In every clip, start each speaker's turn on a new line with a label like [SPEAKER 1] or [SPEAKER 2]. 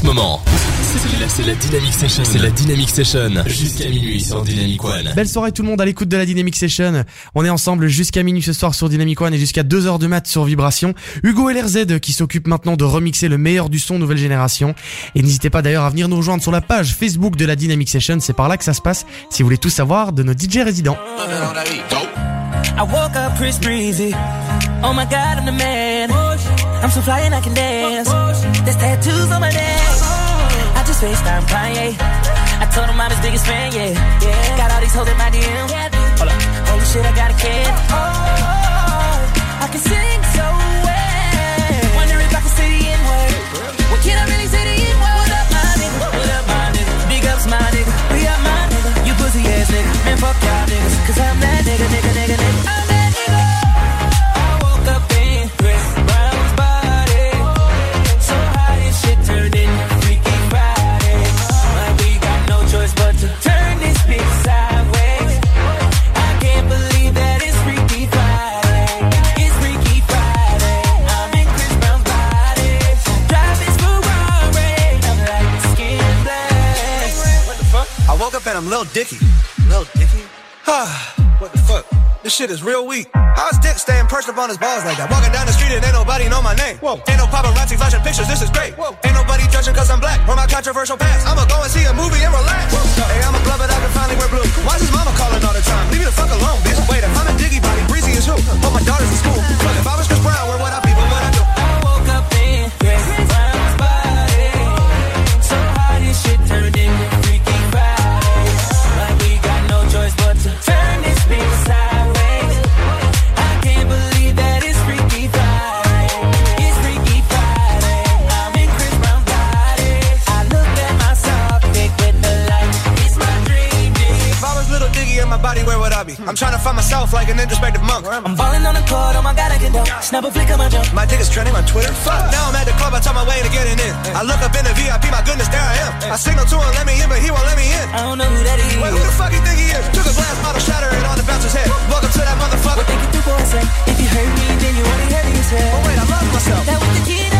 [SPEAKER 1] ce moment. C'est la, Dynamic Session. C'est la Dynamic Session. Jusqu'à minuit sur Dynamic One.
[SPEAKER 2] Belle soirée tout le monde à l'écoute de la Dynamic Session. On est ensemble jusqu'à minuit ce soir sur Dynamic One et jusqu'à 2h de mat sur Vibration. Hugo LRZ qui s'occupe maintenant de remixer le meilleur du son nouvelle génération. Et n'hésitez pas d'ailleurs à venir nous rejoindre sur la page Facebook de la Dynamic Session. C'est par là que ça se passe si vous voulez tout savoir de nos DJ résidents.
[SPEAKER 3] I woke up Chris Breezy. Oh my god, I'm the man. I'm so fly and I can dance. There's tattoos on my neck. I just FaceTime Kanye. I told him I'm his biggest fan, yeah. yeah. Got all these hoes in my DM. Hold up. Holy shit, I got a kid. Oh, I can sing so well. Wonder if I can say the N-word. What can I really say the N-word? What up, my nigga? What up, my nigga? Big ups, my nigga. We up, my nigga. You pussy ass nigga. Man, fuck y'all niggas. Cause I'm that nigga, nigga, nigga, nigga. I'm that I woke up
[SPEAKER 4] and I'm Lil Dicky. Lil Dicky? what the fuck? This shit is real weak. How's Dick staying perched up on his balls like that? Walking down the street and ain't nobody know my name. Whoa. Ain't no paparazzi flashing pictures, this is great. Whoa. Ain't nobody judging cause I'm black or my controversial past. I'ma go and see a movie and relax. Whoa. Hey, I'm a glove it, I can finally wear blue. Why's his mama calling all the time? Leave me the fuck alone, bitch. Wait, if I'm a Dicky body, breezy is who? But my daughter's in school. Look, if I was Chris Brown, where would I be? An introspective monk.
[SPEAKER 3] I'm balling on the court, oh my god, I can dunk. Snap a flick of my jump.
[SPEAKER 4] My dick is trending on Twitter. Fuck. Now I'm at the club, I tell my way to getting in. I look up in the VIP, my goodness, there I am. I signal to him, let me in, but he won't let me in.
[SPEAKER 3] I don't know who that is.
[SPEAKER 4] Wait, who the fuck you think he is? Took a glass bottle, shatter it on the bouncer's head. Welcome to that motherfucker.
[SPEAKER 3] What they can do for a sec. If you hurt me, then you only hurt yourself.
[SPEAKER 4] Oh wait, I love myself.
[SPEAKER 3] That was the kid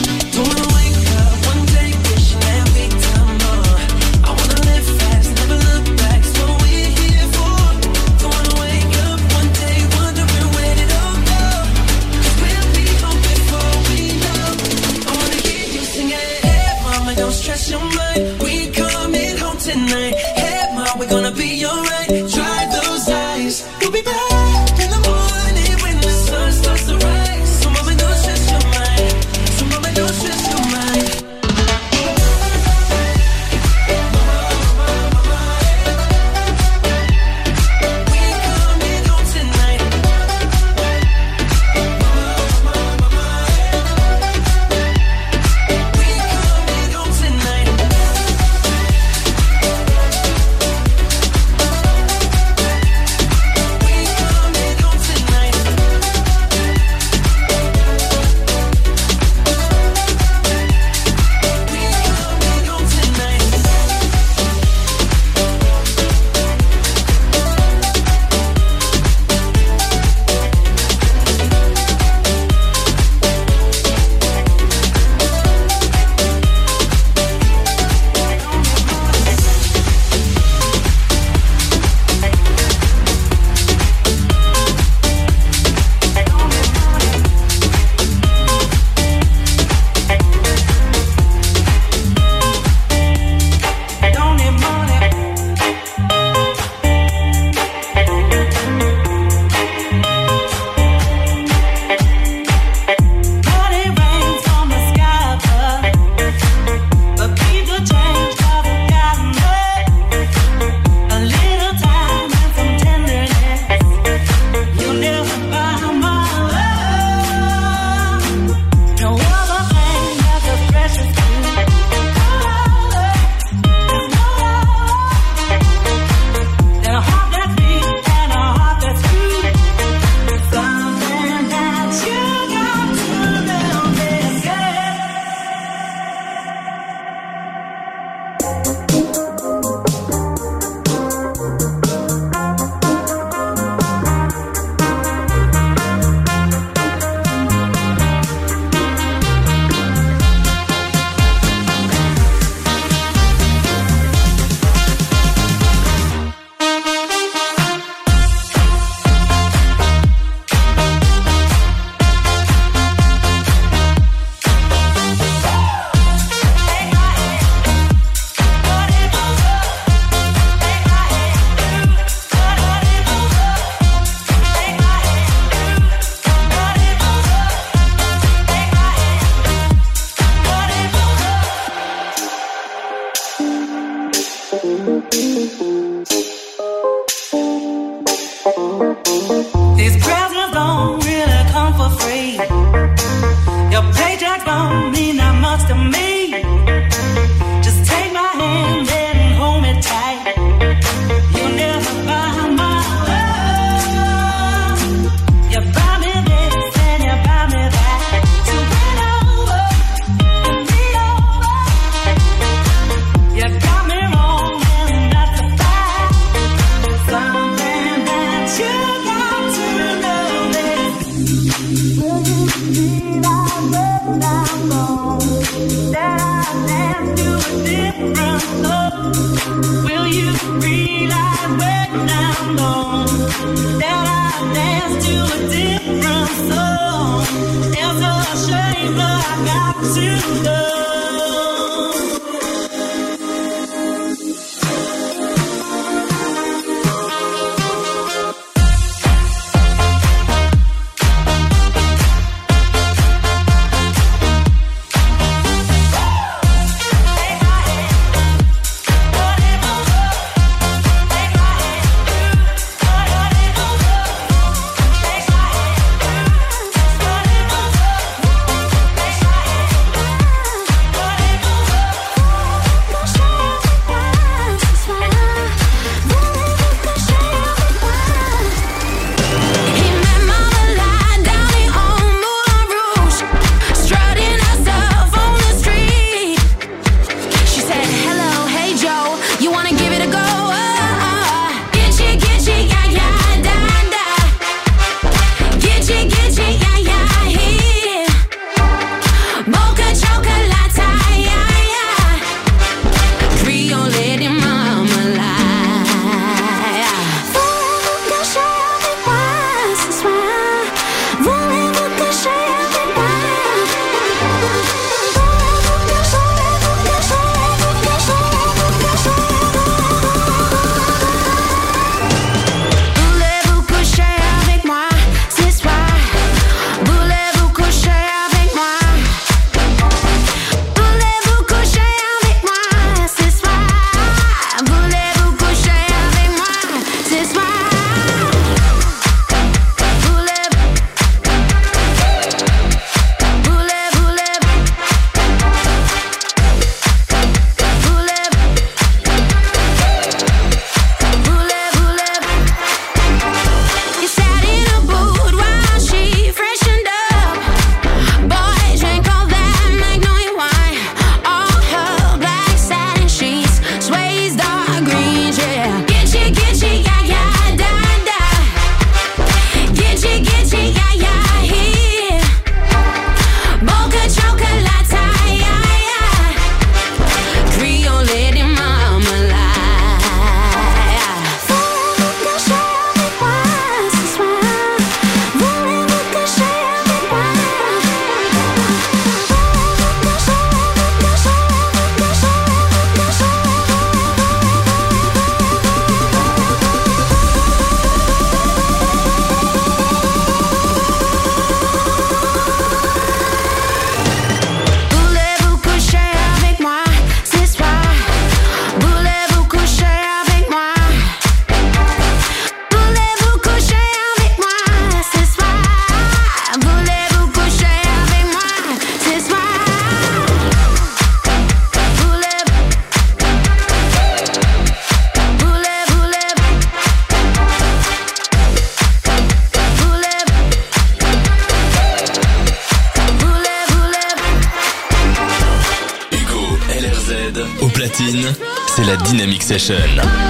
[SPEAKER 5] Session.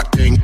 [SPEAKER 6] rock.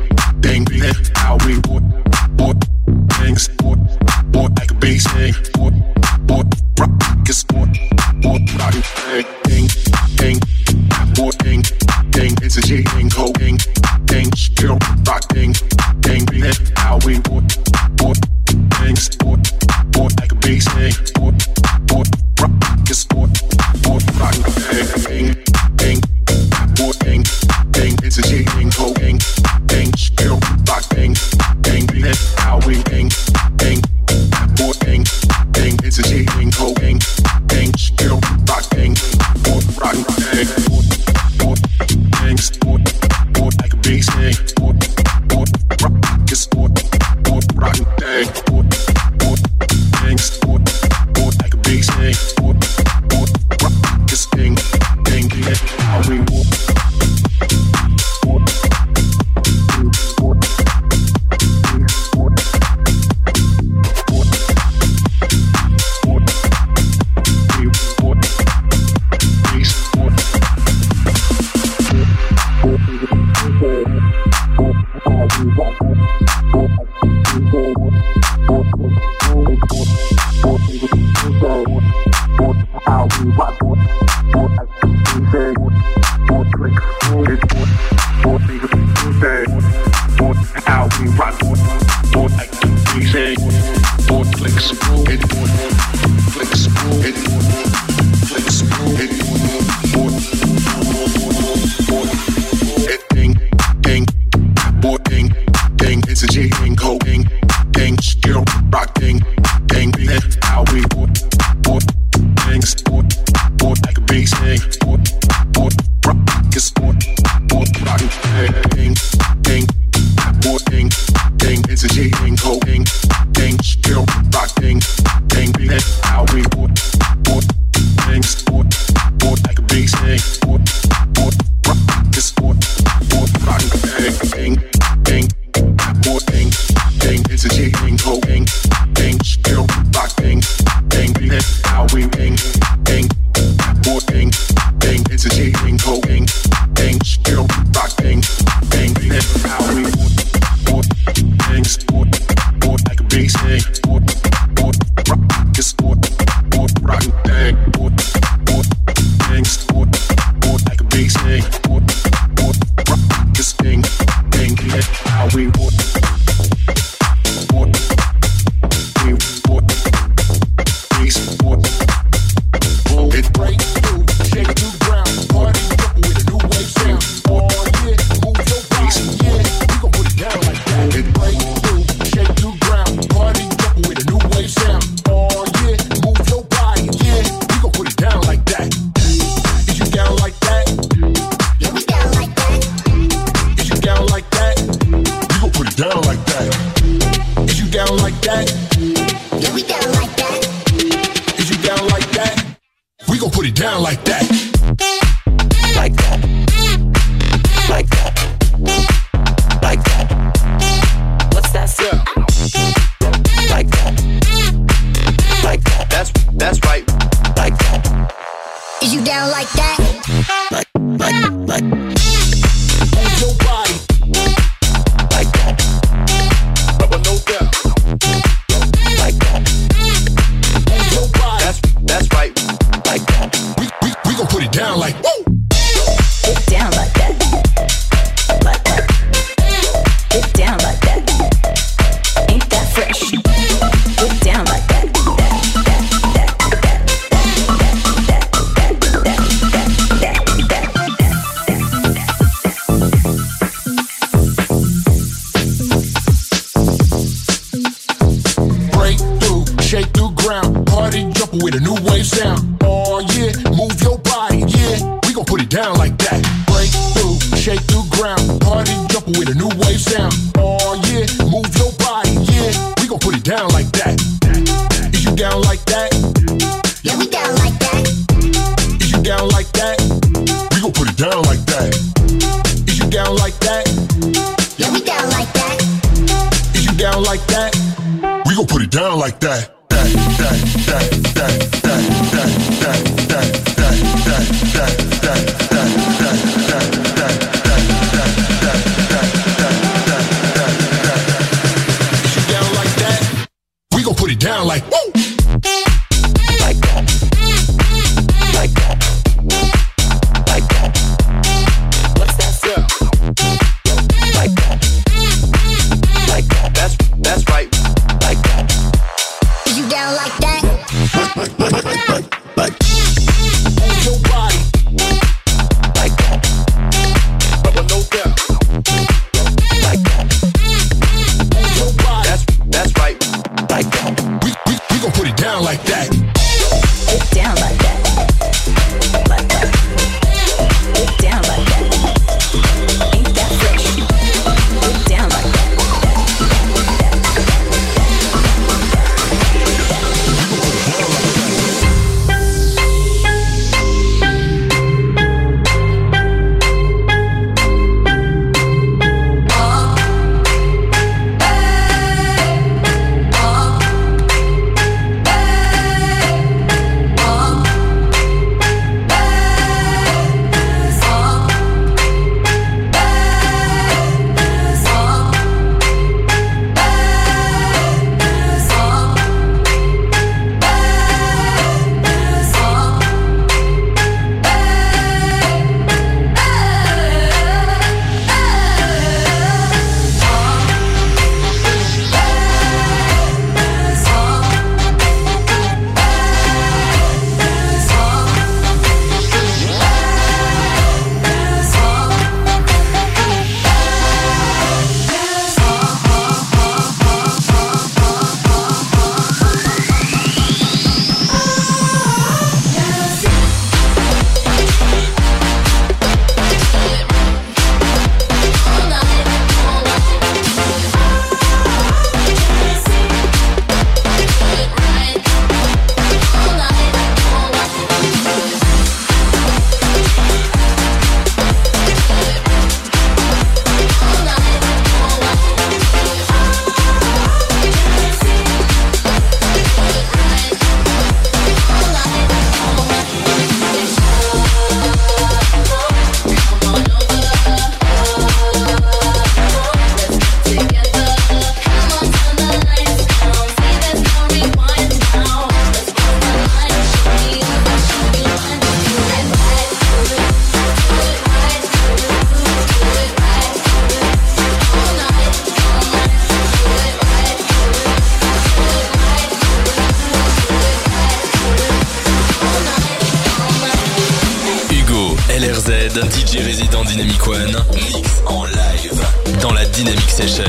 [SPEAKER 5] DJ résident Dynamic One, mix en live dans la Dynamic Session.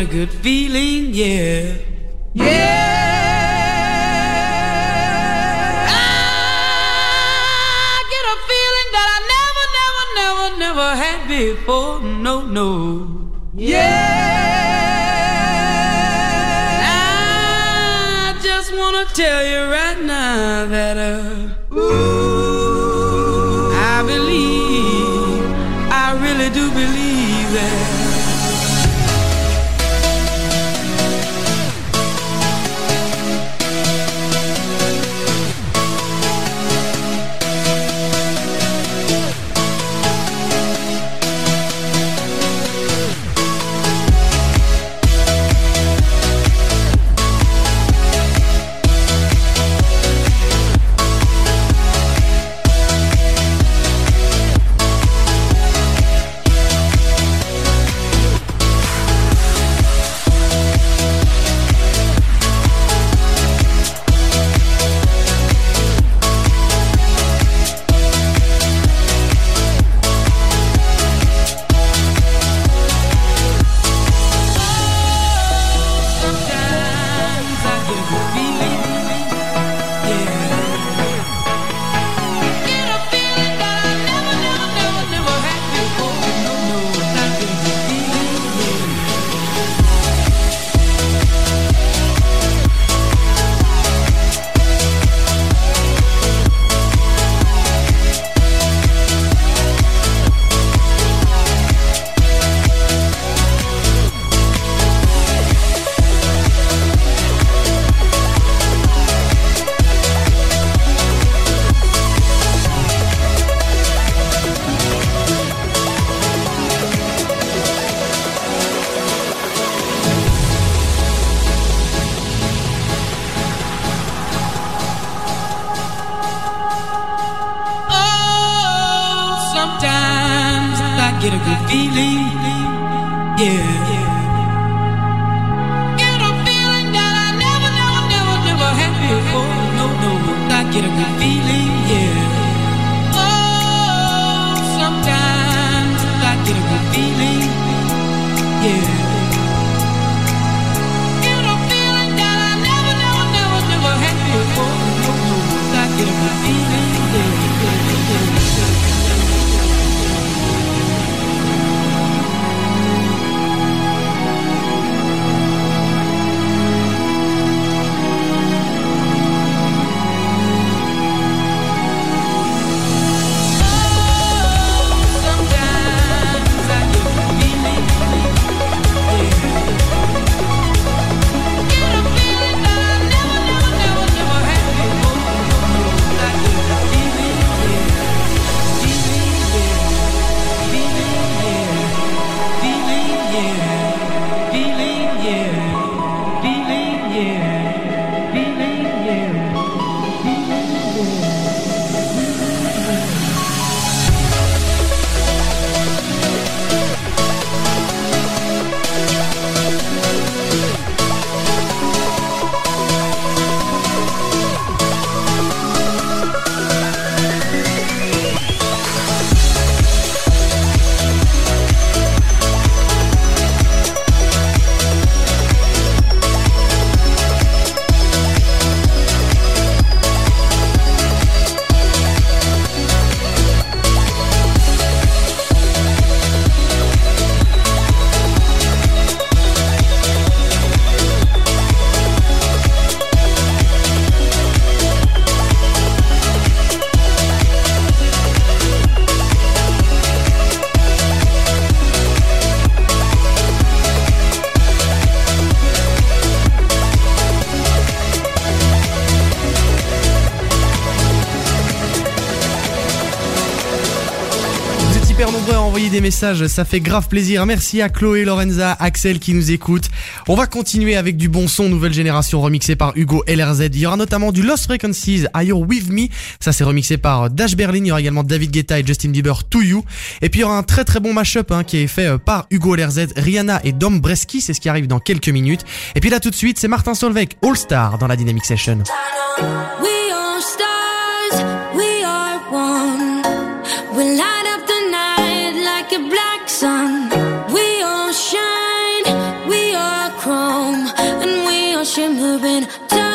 [SPEAKER 7] a good feeling. You.
[SPEAKER 8] messages, ça fait grave plaisir. Merci à Chloé, Lorenza, Axel qui nous écoutent. On va continuer avec du bon son, nouvelle génération remixée par Hugo LRZ. Il y aura notamment du Lost Frequencies, Are You With Me? Ça c'est remixé par euh, Dash Berlin. Il y aura également David Guetta et Justin Bieber, To You. Et puis il y aura un très très bon mashup hein, qui est fait euh, par Hugo LRZ, Rihanna et Dom Breski. C'est ce qui arrive dans quelques minutes. Et puis là tout de suite, c'est Martin Solveig, All Star dans la Dynamic Session. time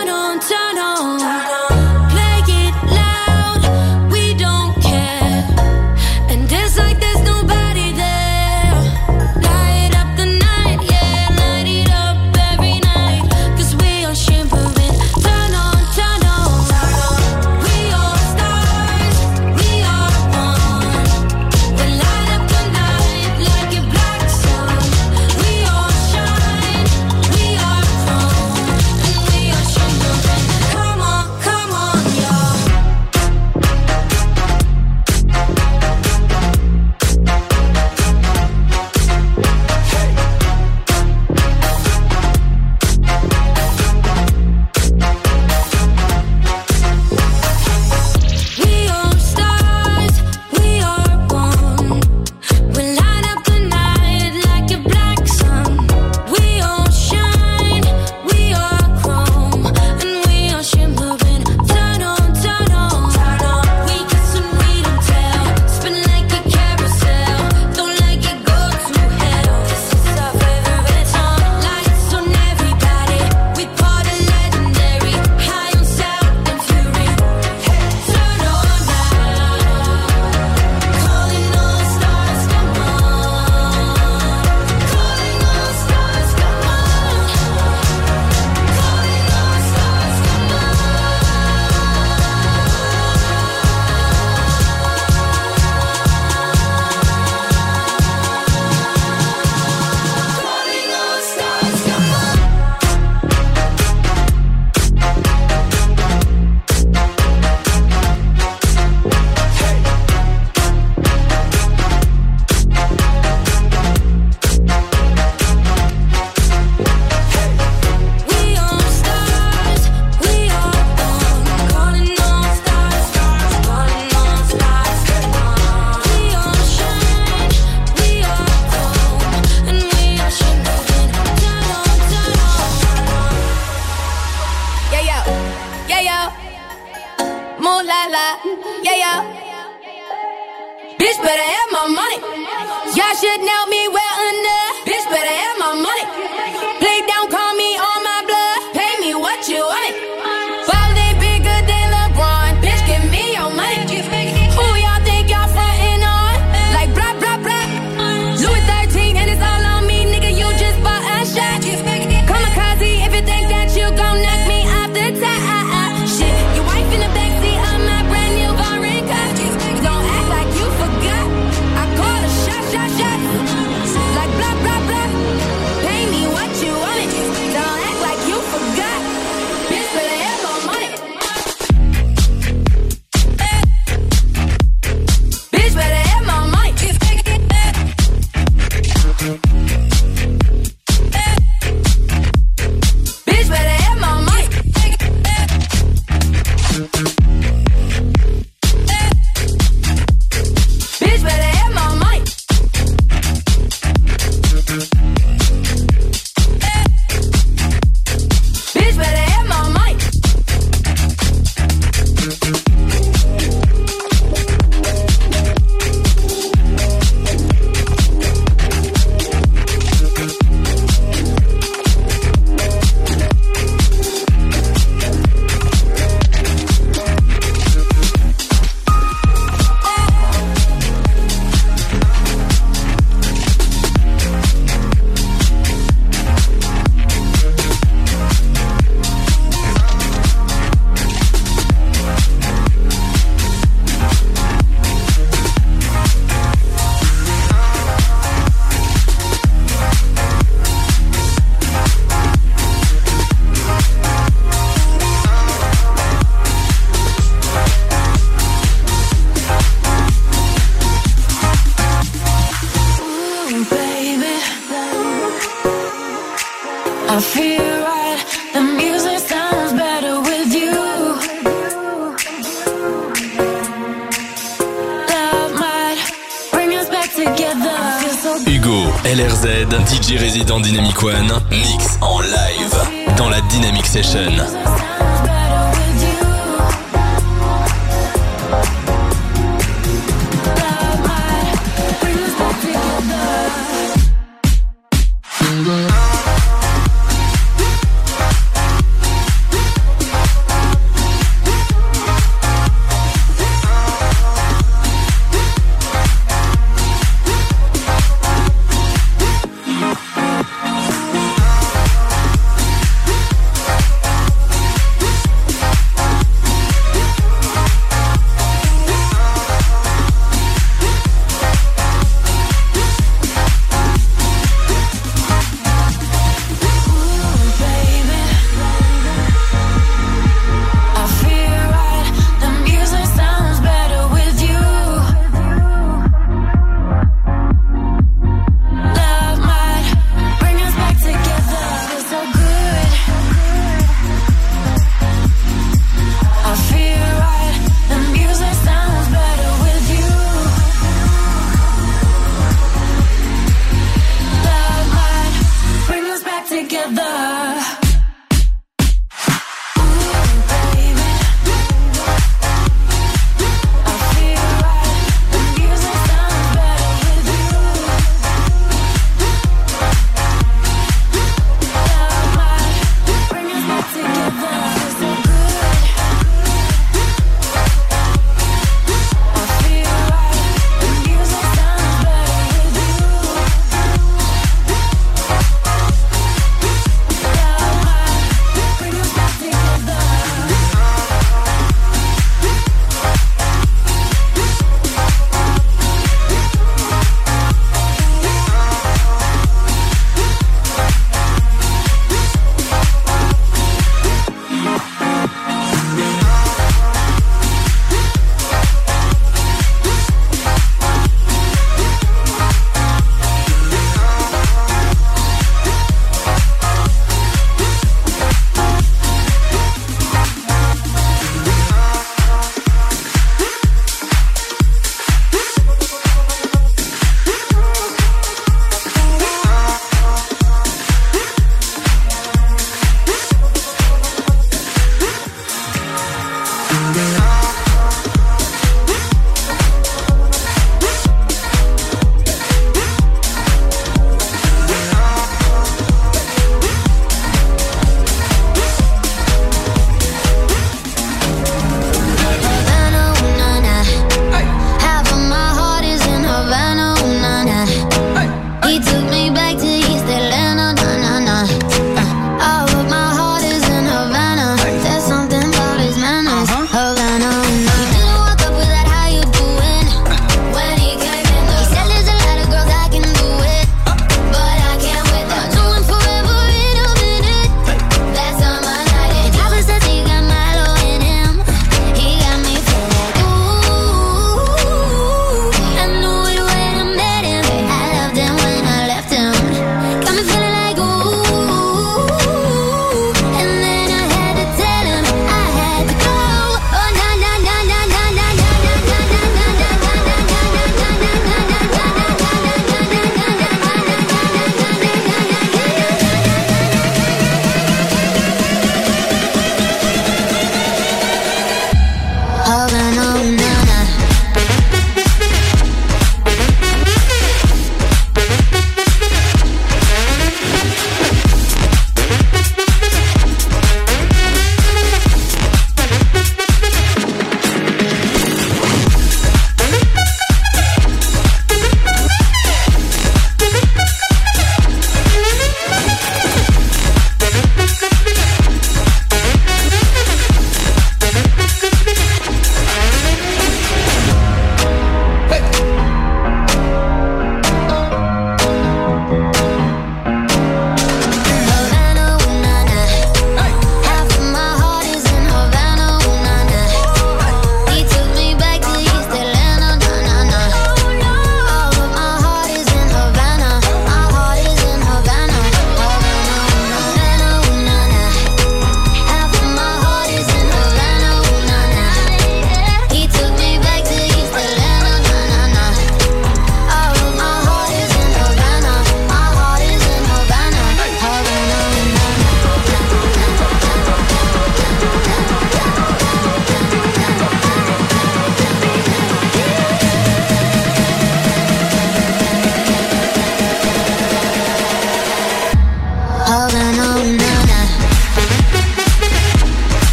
[SPEAKER 8] dans Dynamic One.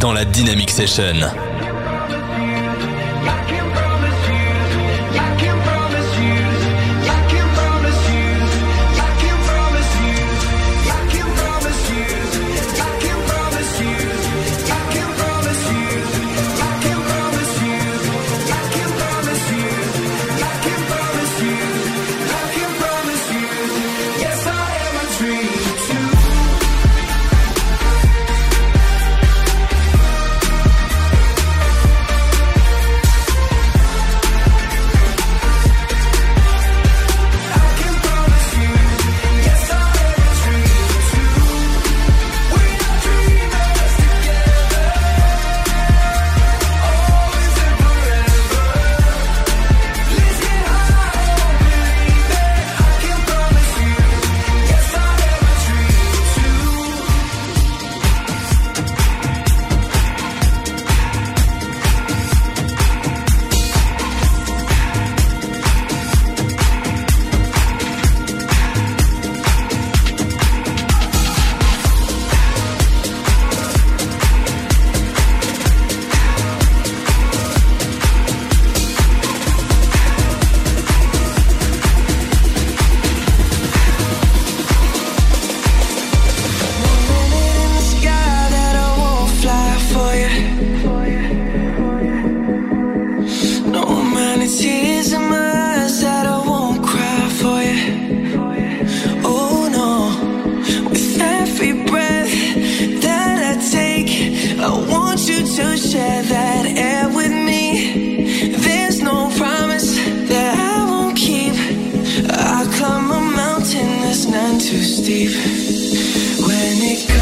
[SPEAKER 8] Dans la Dynamic Session.
[SPEAKER 9] Steve. When it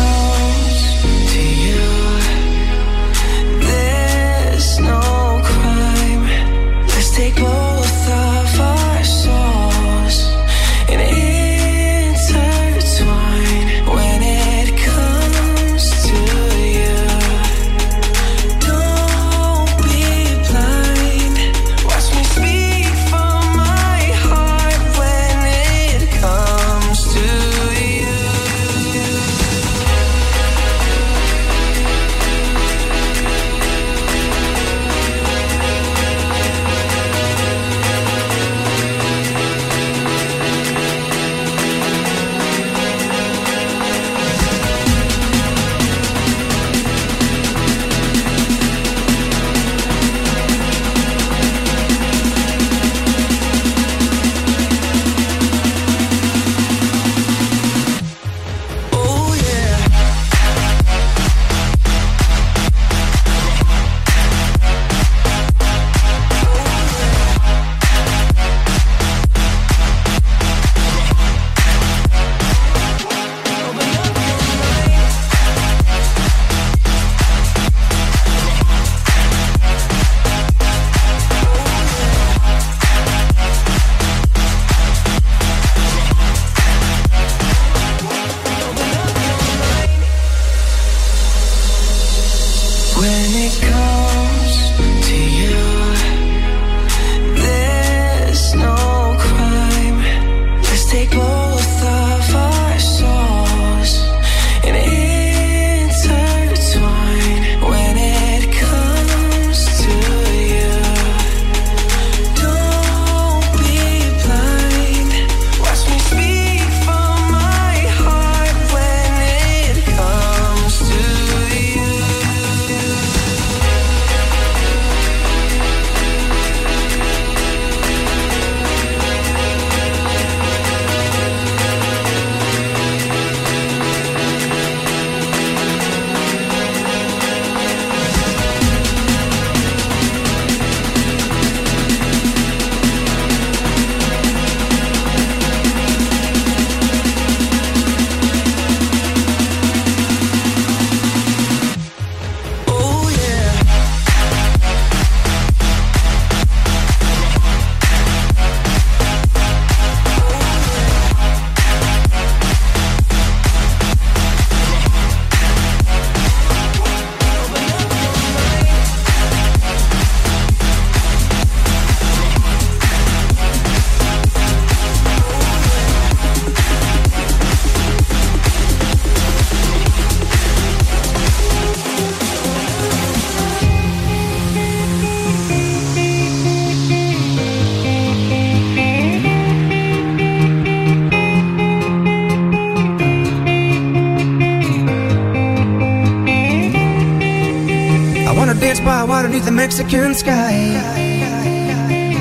[SPEAKER 2] Mexican sky.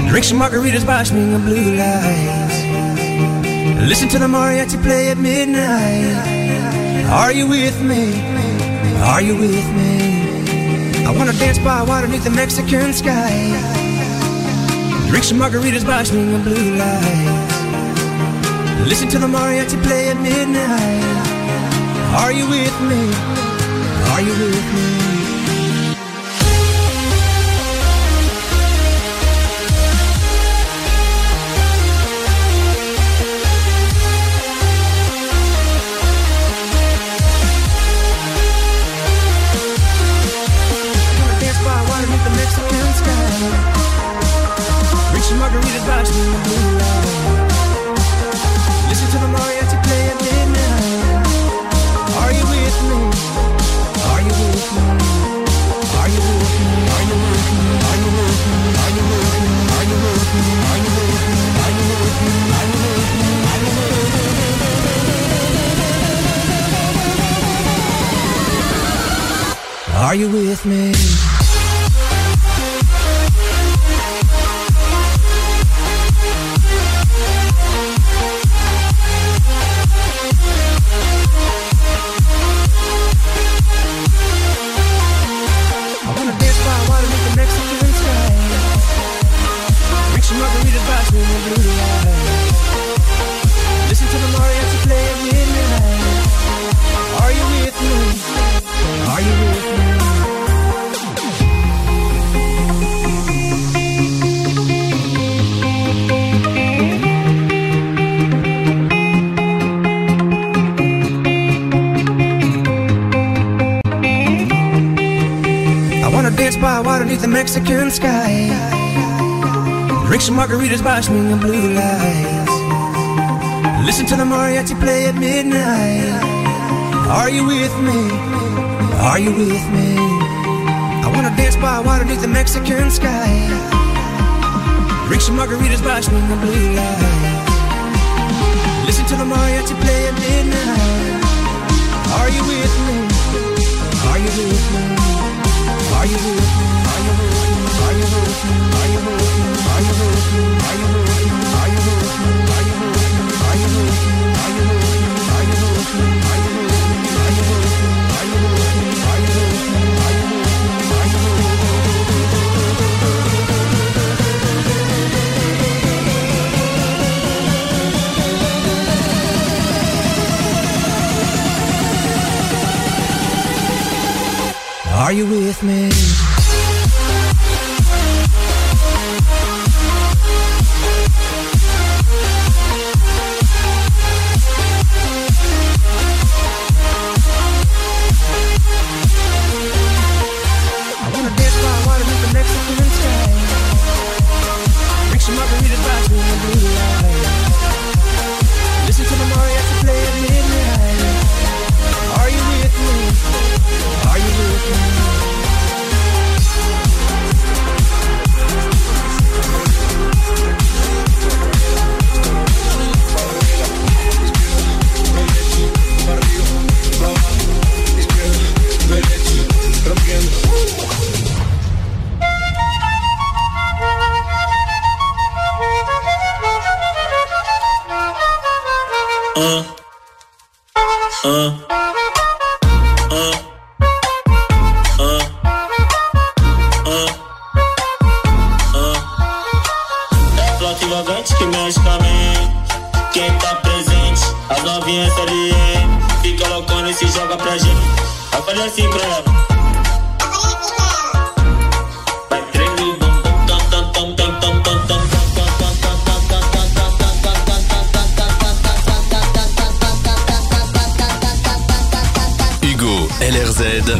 [SPEAKER 2] Drink some margaritas, watch me in blue lights. Listen to the mariachi play at midnight. Are you with me? Are you with me? I wanna dance by water beneath the Mexican sky. Drink some margaritas, watch me in blue lights. Listen to the mariachi play at midnight. Are you with me? Are you with me? margaritas, by
[SPEAKER 10] me in blue lights. Listen to the mariachi play at midnight. Are you with me? Are you with me? I wanna dance by water beneath the Mexican sky. Drink some margaritas, by me in blue lights. Listen to the mariachi play at midnight.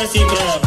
[SPEAKER 3] desce pra